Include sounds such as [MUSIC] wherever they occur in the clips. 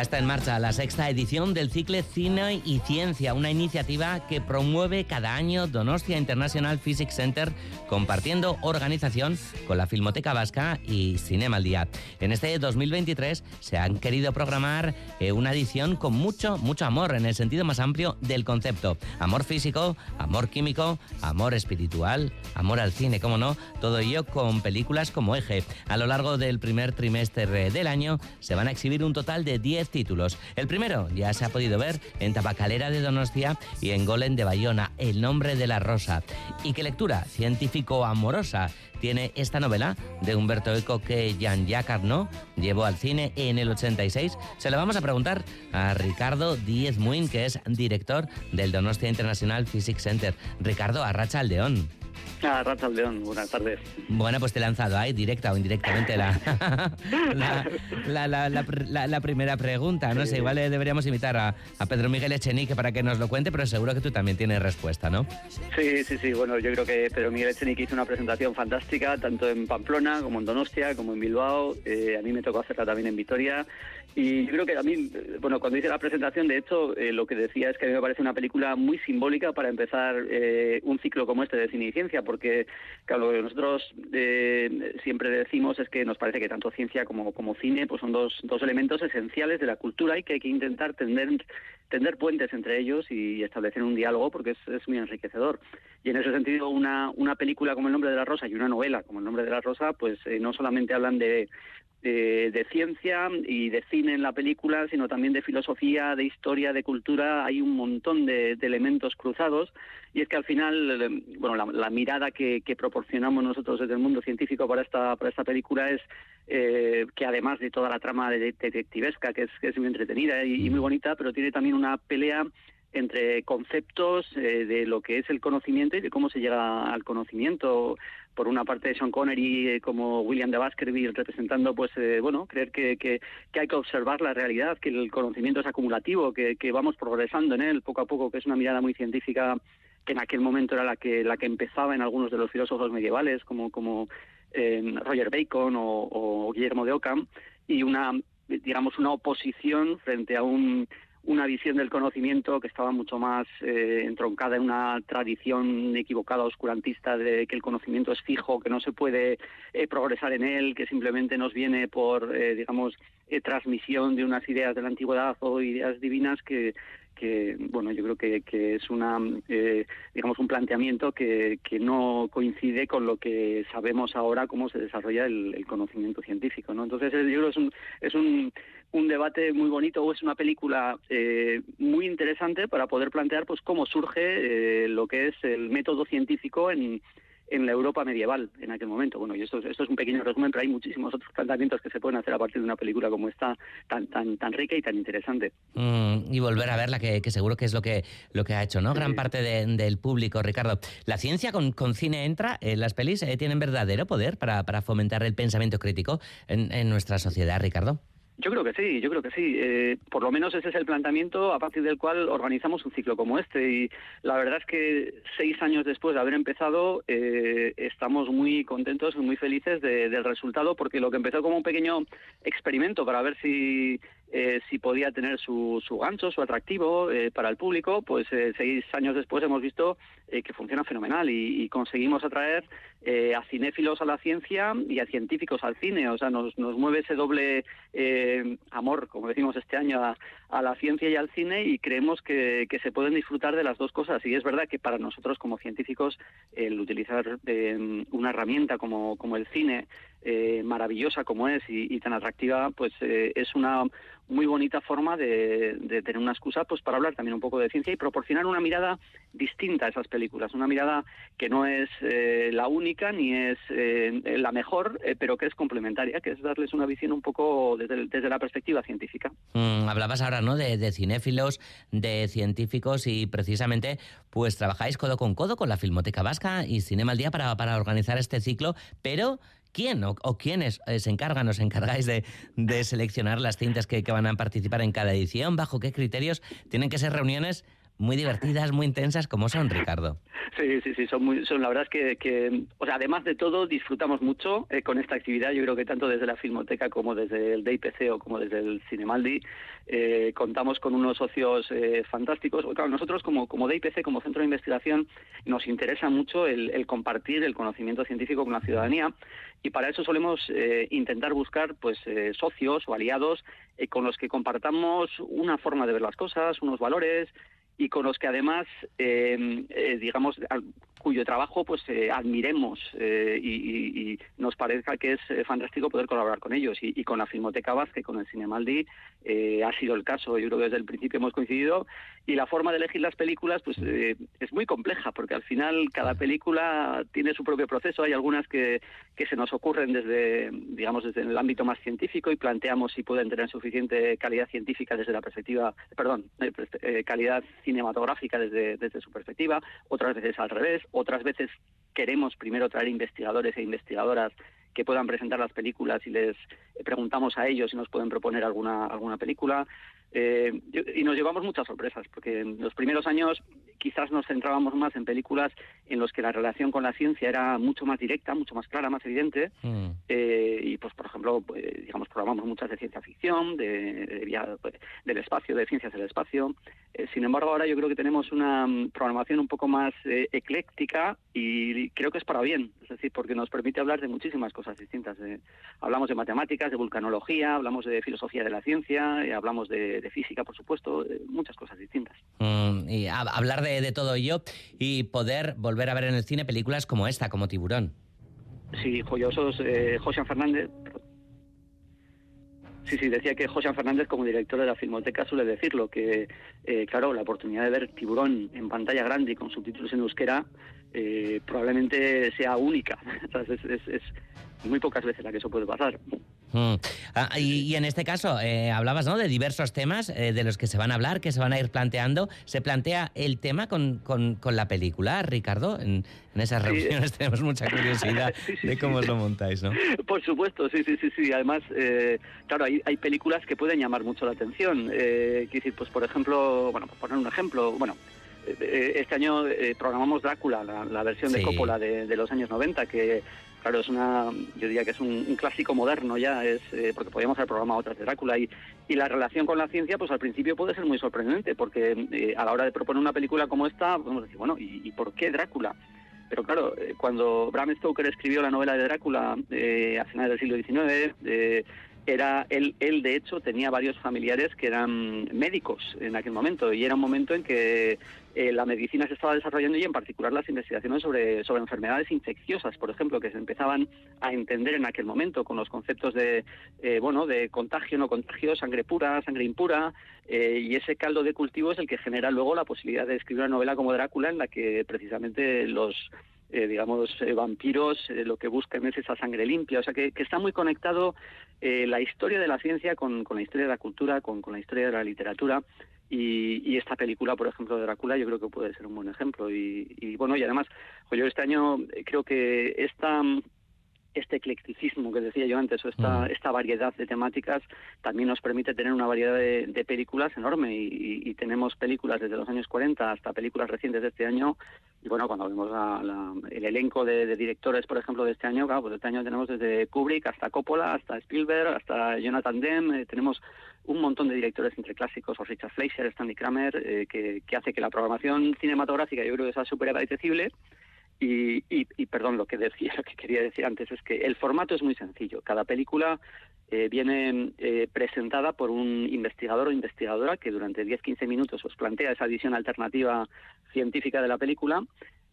está en marcha la sexta edición del ciclo Cine y Ciencia, una iniciativa que promueve cada año Donostia International Physics Center, compartiendo organización con la Filmoteca Vasca y Cinema al Día. En este 2023 se han querido programar eh, una edición con mucho, mucho amor, en el sentido más amplio del concepto. Amor físico, amor químico, amor espiritual, amor al cine, como no, todo ello con películas como eje. A lo largo del primer trimestre del año se van a exhibir un total de 10 títulos. El primero ya se ha podido ver en Tabacalera de Donostia y en Golem de Bayona, El nombre de la rosa. ¿Y qué lectura científico-amorosa tiene esta novela de Humberto Eco que Jean-Jacques Arnaud llevó al cine en el 86? Se lo vamos a preguntar a Ricardo Díez Muin, que es director del Donostia International Physics Center. Ricardo, Arracha Aldeón. Ah, Racha León, buenas tardes. Bueno, pues te he lanzado ahí, directa o indirectamente, la, [LAUGHS] la, primera pregunta. No sé, igual deberíamos invitar a, Pedro Miguel Echenique para que nos lo cuente, pero seguro que tú también tienes respuesta, ¿no? Sí, sí, sí. Bueno, yo creo que Pedro Miguel Echenique hizo una presentación fantástica, tanto en Pamplona como en Donostia, como en Bilbao. Eh, a mí me tocó hacerla también en Vitoria. Y yo creo que a mí, bueno, cuando hice la presentación, de hecho, eh, lo que decía es que a mí me parece una película muy simbólica para empezar eh, un ciclo como este de cine y porque, claro, lo que nosotros eh, siempre decimos es que nos parece que tanto ciencia como, como cine pues son dos, dos elementos esenciales de la cultura y que hay que intentar tender, tender puentes entre ellos y establecer un diálogo porque es, es muy enriquecedor. Y en ese sentido, una, una película como El nombre de la rosa y una novela como El nombre de la rosa, pues no solamente hablan de de, ciencia y de cine en la película, sino también de filosofía, de historia, de cultura. Hay un montón de, elementos cruzados y es que al final, eh, bueno, la, mirada que, proporcionamos nosotros desde el mundo científico para esta, para esta película es eh, que además de toda la trama detectivesca, que es, que es muy entretenida y, muy bonita, pero tiene también una pelea entre conceptos eh, de lo que es el conocimiento y de cómo se llega al conocimiento. Por una parte Sean Connery eh, como William de Baskerville representando pues eh, bueno creer que, que, hay que observar la realidad que el conocimiento es acumulativo que, que vamos progresando en él poco a poco que es una mirada muy científica que en aquel momento era la que la que empezaba en algunos de los filósofos medievales como como eh, Roger Bacon o, o Guillermo de Ockham y una digamos una oposición frente a un una visión del conocimiento que estaba mucho más eh, entroncada en una tradición equivocada, oscurantista, de que el conocimiento es fijo, que no se puede eh, progresar en él, que simplemente nos viene por, eh, digamos, transmisión de unas ideas de la antigüedad o ideas divinas que, que bueno yo creo que, que es una digamos un planteamiento que, que, no coincide con lo que sabemos ahora cómo se desarrolla el, el conocimiento científico no entonces yo creo es un es un un debate muy bonito o es una película eh, muy interesante para poder plantear pues cómo surge eh, lo que es el método científico en, en la Europa medieval en aquel momento. Bueno, y esto, esto es un pequeño resumen, pero hay muchísimos otros planteamientos que se pueden hacer a partir de una película como esta, tan tan tan rica y tan interesante. Mm, y volver a verla, que, que, seguro que es lo que lo que ha hecho, ¿no? Gran parte del público, Ricardo. ¿La ciencia con, con cine entra? en ¿Las pelis eh, tienen verdadero poder para, para fomentar el pensamiento crítico en, en nuestra sociedad, Ricardo? Yo creo que sí, yo creo que sí. Eh, por lo menos ese es el planteamiento a partir del cual organizamos un ciclo como este. Y la verdad es que seis años después de haber empezado, eh, estamos muy contentos y muy felices del resultado, porque lo que empezó como un pequeño experimento para ver si eh, si podía tener su, su gancho, su atractivo eh, para el público, pues eh, seis años después hemos visto que funciona fenomenal y, conseguimos atraer a cinéfilos a la ciencia y a científicos al cine. O sea, nos, nos mueve ese doble amor, como decimos este año, a, la ciencia y al cine y creemos que, que, se pueden disfrutar de las dos cosas. Y es verdad que para nosotros como científicos el utilizar una herramienta como, como el cine, maravillosa como es y, tan atractiva, pues es una muy bonita forma de, tener una excusa pues para hablar también un poco de ciencia y proporcionar una mirada distinta a esas películas, una mirada que no es eh, la única ni es eh, la mejor, eh, pero que es complementaria, que es darles una visión un poco desde, desde la perspectiva científica. Mm, hablabas ahora, ¿no? De, de, cinéfilos, de científicos y precisamente pues trabajáis codo con codo con la Filmoteca Vasca y Cinema al Día para, organizar este ciclo, pero quién o, quiénes eh, se encargan os encargáis de, seleccionar las cintas que, van a participar en cada edición, bajo qué criterios tienen que ser reuniones muy divertidas, muy intensas, como son, Ricardo. Sí, sí, sí, son muy, son la verdad es que, o sea, además de todo, disfrutamos mucho eh, con esta actividad. Yo creo que tanto desde la Filmoteca como desde el DIPC o como desde el Cinemaldi eh, contamos con unos socios eh, fantásticos. Claro, nosotros como, como DIPC, como centro de investigación, nos interesa mucho el, compartir el conocimiento científico con la ciudadanía y para eso solemos intentar buscar pues socios o aliados con los que compartamos una forma de ver las cosas, unos valores y con los que además, eh, eh, digamos, cuyo trabajo pues eh, admiremos eh, y, nos parezca que es eh, fantástico poder colaborar con ellos. Y, con la Filmoteca Vázquez, con el Cinemaldi, ha sido el caso. Yo creo que desde el principio hemos coincidido. Y la forma de elegir las películas pues es muy compleja, porque al final cada película tiene su propio proceso. Hay algunas que, que se nos ocurren desde, digamos, desde el ámbito más científico y planteamos si pueden tener suficiente calidad científica desde la perspectiva, perdón, calidad cinematográfica desde, desde su perspectiva, otras veces al revés otras veces queremos primero traer investigadores e investigadoras que puedan presentar las películas y les preguntamos a ellos si nos pueden proponer alguna alguna película. Eh, y nos llevamos muchas sorpresas, porque en los primeros años quizás nos centrábamos más en películas en los que la relación con la ciencia era mucho más directa, mucho más clara, más evidente. Mm. Eh, y, pues, por ejemplo, pues, digamos, programamos muchas de ciencia ficción, de, del espacio, de ciencias del espacio. Eh, sin embargo, ahora yo creo que tenemos una mm, programación un poco más ecléctica y creo que es para bien, es decir, porque nos permite hablar de muchísimas cosas distintas. hablamos de matemáticas, de vulcanología, hablamos de filosofía de la ciencia, hablamos de de física, por supuesto, muchas cosas distintas. Mm, y hablar de, todo ello y poder volver a ver en el cine películas como esta, como Tiburón. Sí, joyosos, eh, José Fernández. Sí, sí, decía que José Fernández, como director de la Filmoteca, suele decirlo, que, eh, claro, la oportunidad de ver Tiburón en pantalla grande y con subtítulos en euskera eh, probablemente sea única. [LAUGHS] es, muy pocas veces la que eso puede pasar. Mm. Ah, y, en este caso, eh, hablabas ¿no? de diversos temas eh, de los que se van a hablar, que se van a ir planteando. ¿Se plantea el tema con, con, la película, Ricardo? En, esas reuniones [LAUGHS] tenemos mucha curiosidad [LAUGHS] de cómo lo montáis, ¿no? Por supuesto, sí, sí, sí. sí. Además, eh, claro, hay, hay, películas que pueden llamar mucho la atención. Eh, decir, pues por ejemplo, bueno, por poner un ejemplo, bueno, este año programamos Drácula, la, versión de Coppola de, de, los años 90, que claro, es una, yo diría que es un, clásico moderno ya, es eh, porque podríamos haber programado otras de Drácula y, y la relación con la ciencia, pues al principio puede ser muy sorprendente, porque eh, a la hora de proponer una película como esta, podemos decir, bueno, ¿y, por qué Drácula? Pero claro, eh, cuando Bram Stoker escribió la novela de Drácula a finales del siglo XIX, era él, él de hecho tenía varios familiares que eran médicos en aquel momento y era un momento en que eh, la medicina se estaba desarrollando y en particular las investigaciones sobre, sobre enfermedades infecciosas, por ejemplo, que se empezaban a entender en aquel momento con los conceptos de eh, bueno de contagio, no contagio, sangre pura, sangre impura, eh, y ese caldo de cultivo es el que genera luego la posibilidad de escribir una novela como Drácula en la que precisamente los eh, digamos, eh, vampiros, eh, lo que buscan es esa sangre limpia. O sea, que, está muy conectado la historia de la ciencia con, la historia de la cultura, con, la historia de la literatura. Y, esta película, por ejemplo, de Drácula, yo creo que puede ser un buen ejemplo. Y, bueno, y además, pues yo este año creo que esta este eclecticismo que decía yo antes, o esta, mm. esta variedad de temáticas, también nos permite tener una variedad de, películas enorme y, tenemos películas desde los años 40 hasta películas recientes de este año. Y bueno, cuando vemos el elenco de, directores, por ejemplo, de este año, claro, pues este año tenemos desde Kubrick hasta Coppola, hasta Spielberg, hasta Jonathan Demme, eh, tenemos un montón de directores entre clásicos, o Richard Fleischer, Stanley Kramer, eh, que, que, hace que la programación cinematográfica yo creo que sea súper apetecible y, y, perdón, lo que decía, [LAUGHS] lo que quería decir antes es que el formato es muy sencillo. Cada película eh, viene eh, presentada por un investigador o investigadora que durante 10-15 minutos os plantea esa visión alternativa científica de la película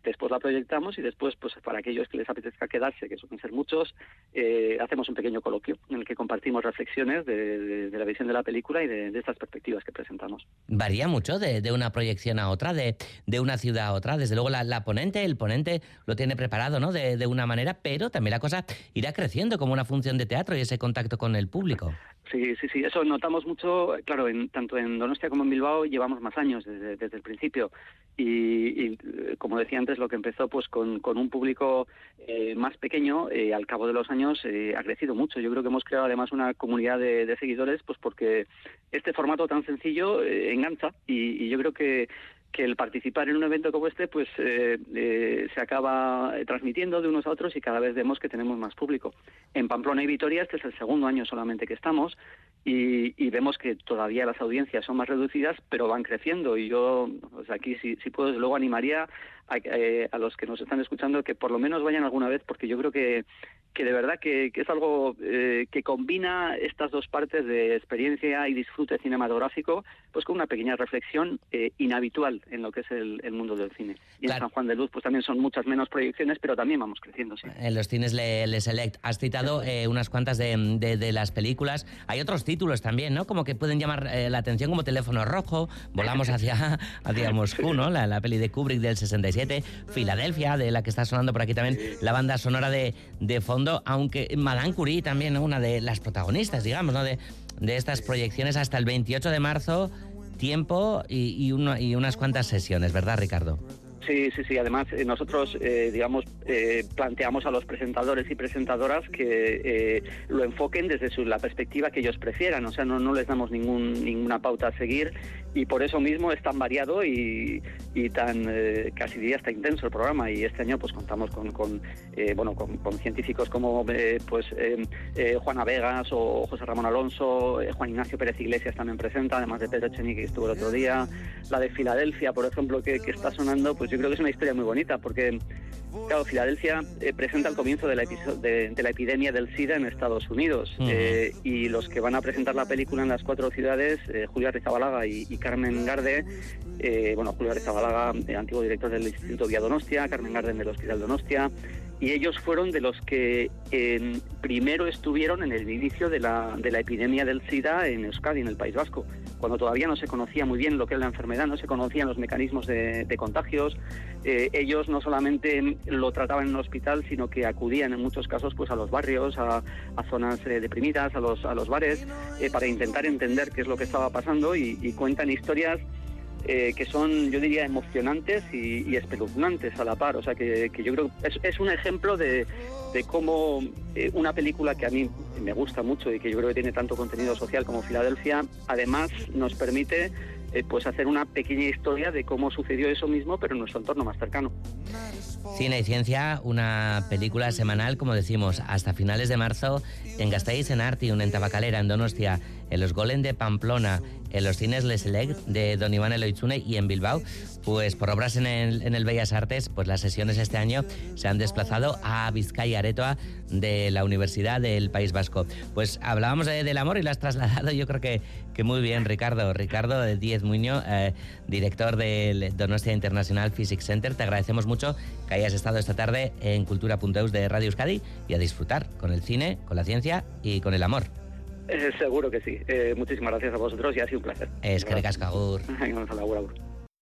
después la proyectamos y después, pues para aquellos que les apetezca quedarse, que suelen ser muchos, eh, hacemos un pequeño coloquio en el que compartimos reflexiones de, la visión de la película y de, estas perspectivas que presentamos. Varía mucho de, una proyección a otra, de, una ciudad a otra. Desde luego la, ponente, el ponente lo tiene preparado ¿no? de, una manera, pero también la cosa irá creciendo como una función de teatro y ese contacto con el público. Sí, sí, sí, eso notamos mucho, claro, en, tanto en Donostia como en Bilbao llevamos más años desde, desde el principio y, como decía antes, lo que empezó pues con, con un público eh, más pequeño, eh, al cabo de los años eh, ha crecido mucho. Yo creo que hemos creado además una comunidad de, seguidores pues porque este formato tan sencillo engancha y, y, yo creo que que el participar en un evento como este pues eh, eh, se acaba transmitiendo de unos a otros y cada vez vemos que tenemos más público. En Pamplona y Vitoria este es el segundo año solamente que estamos y, vemos que todavía las audiencias son más reducidas pero van creciendo y yo pues aquí si, si puedo luego animaría a, eh, a, los que nos están escuchando que por lo menos vayan alguna vez porque yo creo que que de verdad que, es algo eh, que combina estas dos partes de experiencia y disfrute cinematográfico, pues con una pequeña reflexión eh, inhabitual en lo que es el, mundo del cine. Y en San Juan de Luz, pues también son muchas menos proyecciones, pero también vamos creciendo. En los cines Le, Select has citado eh, unas cuantas de, las películas. Hay otros títulos también, ¿no? Como que pueden llamar la atención, como Teléfono Rojo, Volamos [LAUGHS] hacia, [LAUGHS] hacia Moscú, ¿no? La, peli de Kubrick del 67, Filadelfia, de la que está sonando por aquí también, la banda sonora de, de fondo aunque Madame Curie también, una de las protagonistas, digamos, ¿no? de, de estas proyecciones hasta el 28 de marzo, tiempo y, y unas cuantas sesiones, ¿verdad, Ricardo? Sí, sí, sí. Además, eh, nosotros, eh, digamos, eh, planteamos a los presentadores y presentadoras que lo enfoquen desde su, la perspectiva que ellos prefieran. O sea, no, les damos ningún, ninguna pauta a seguir y por eso mismo es tan variado y, y tan casi diría hasta intenso el programa. Y este año, pues contamos con, con bueno, con, científicos como, pues Juana Vegas o José Ramón Alonso, Juan Ignacio Pérez Iglesias también presenta, además de Pedro Cheni que estuvo el otro día, la de Filadelfia, por ejemplo, que, que está sonando, pues yo creo que es una historia muy bonita porque, claro, Filadelfia eh, presenta el comienzo de la, de, la, epidemia del SIDA en Estados Unidos eh, y los que van a presentar la película en las cuatro ciudades, eh, Julia Rizabalaga y, Carmen Garde, bueno, Julia Rizabalaga, antiguo director del Instituto Vía Donostia, Carmen Garde del Hospital Donostia, y ellos fueron de los que primero estuvieron en el inicio de la, de la epidemia del SIDA en Euskadi, en el País Vasco, cuando todavía no se conocía muy bien lo que era la enfermedad, no se conocían los mecanismos de, contagios. Eh, ellos no solamente lo trataban en un hospital, sino que acudían en muchos casos pues a los barrios, a, zonas eh, deprimidas, a los, a los bares, eh, para intentar entender qué es lo que estaba pasando y cuentan historias eh, que son, yo diría, emocionantes y, espeluznantes a la par. O sea, que, yo creo que es, un ejemplo de, cómo eh, una película que a mí me gusta mucho y que yo creo que tiene tanto contenido social como Filadelfia, además nos permite eh, pues hacer una pequeña historia de cómo sucedió eso mismo, pero en nuestro entorno más cercano. Cine y Ciencia, una película semanal, como decimos, hasta finales de marzo en Gasteiz, en Artium, en Tabacalera, en Donostia, en los Golem de Pamplona, en los cines Les Select de Don Iván Eloitzune y en Bilbao. Pues por obras en el, en el Bellas Artes, pues las sesiones este año se han desplazado a Vizcaya Aretoa de la Universidad del País Vasco. Pues hablábamos del amor y lo has trasladado yo creo que, que muy bien, Ricardo. Ricardo de Diez Muño, eh, director del Donostia International Physics Center. Te agradecemos mucho que hayas estado esta tarde en Cultura.eus de Radio Euskadi y a disfrutar con el cine, con la ciencia y con el amor. Eh, seguro que sí. Eh, muchísimas gracias a vosotros y ha sido un placer. Es que